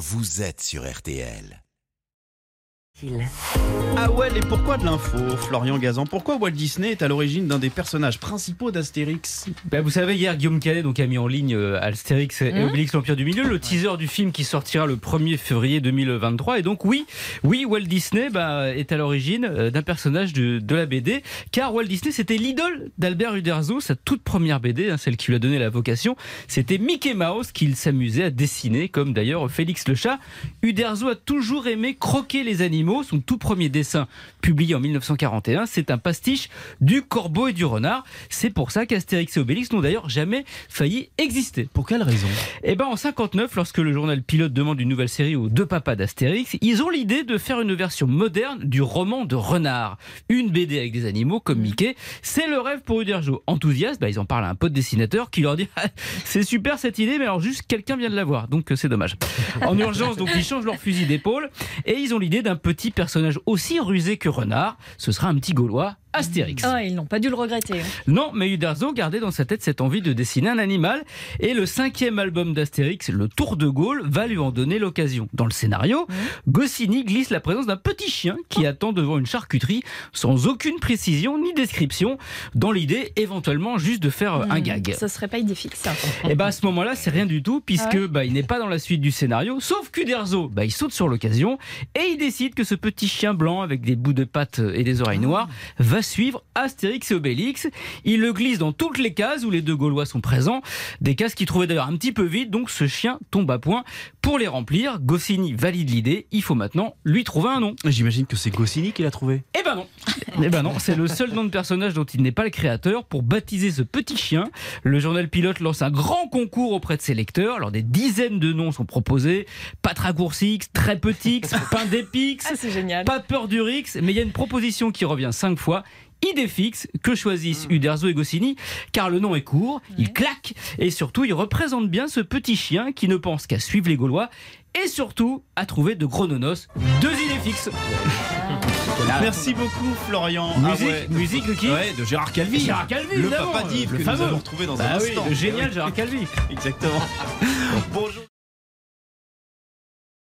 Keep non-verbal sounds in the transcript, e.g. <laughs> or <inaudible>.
vous êtes sur RTL. Ah ouais, et pourquoi de l'info, Florian Gazan? Pourquoi Walt Disney est à l'origine d'un des personnages principaux d'Astérix? Bah, vous savez, hier, Guillaume Canet donc, a mis en ligne euh, Astérix et Obélix l'Empire du Milieu, le teaser du film qui sortira le 1er février 2023. Et donc, oui, oui Walt Disney bah, est à l'origine euh, d'un personnage de, de la BD, car Walt Disney, c'était l'idole d'Albert Uderzo, sa toute première BD, hein, celle qui lui a donné la vocation. C'était Mickey Mouse qu'il s'amusait à dessiner, comme d'ailleurs Félix le chat. Uderzo a toujours aimé croquer les animaux. Son tout premier dessin, publié en 1941, c'est un pastiche du corbeau et du renard. C'est pour ça qu'Astérix et Obélix n'ont d'ailleurs jamais failli exister. Pour quelle raison? Eh ben en 59, lorsque le journal Pilote demande une nouvelle série aux deux papas d'Astérix, ils ont l'idée de faire une version moderne du roman de Renard. Une BD avec des animaux comme Mickey. C'est le rêve pour Uderzo. Enthousiaste, bah, ils en parlent à un pote dessinateur qui leur dit <laughs> Ah, c'est super cette idée, mais alors juste quelqu'un vient de l'avoir, donc euh, c'est dommage. En urgence, donc ils changent leur fusil d'épaule et ils ont l'idée d'un petit personnage aussi rusé que Renard. Ce sera un petit Gaulois. Astérix. Ah, ils n'ont pas dû le regretter. Non, mais Uderzo gardait dans sa tête cette envie de dessiner un animal et le cinquième album d'Astérix, Le Tour de Gaulle, va lui en donner l'occasion. Dans le scénario, Goscinny glisse la présence d'un petit chien qui attend devant une charcuterie sans aucune précision ni description, dans l'idée éventuellement juste de faire euh, un gag. Ça serait pas idéfixe. Et bah à ce moment-là, c'est rien du tout puisque Ah bah, il n'est pas dans la suite du scénario, sauf qu'Uderzo, bah, il saute sur l'occasion et il décide que ce petit chien blanc avec des bouts de pattes et des oreilles noires va suivre Astérix et Obélix. Il le glisse dans toutes les cases où les deux Gaulois sont présents, des cases qu'il trouvait d'ailleurs un petit peu vides, donc ce chien tombe à point. Pour les remplir, Goscinny valide l'idée, il faut maintenant lui trouver un nom. J'imagine que c'est Goscinny qui l'a trouvé. Ben non. Eh ben non, c'est le seul nom de personnage dont il n'est pas le créateur. Pour baptiser ce petit chien, le journal Pilote lance un grand concours auprès de ses lecteurs. Alors des dizaines de noms sont proposés. Patracoursix, Très Petix, <laughs> Pain d'Épix, Ah, c'est génial. pas peur du Rix, mais il y a une proposition qui revient cinq fois. Idée fixe que choisissent Uderzo et Goscinny, car le nom est court, il claque, et surtout il représente bien ce petit chien qui ne pense qu'à suivre les Gaulois, et surtout à trouver de gros nonos. Deux idées fixes. <laughs> Merci beaucoup, Florian. Musique, Ah ouais. musique de qui Ouais, de Gérard Calvi. Gérard Calvi, le papa d'Yves que fameux. nous allons retrouver dans Bah un oui, instant. le génial Gérard Calvi. Exactement. <laughs> Bonjour.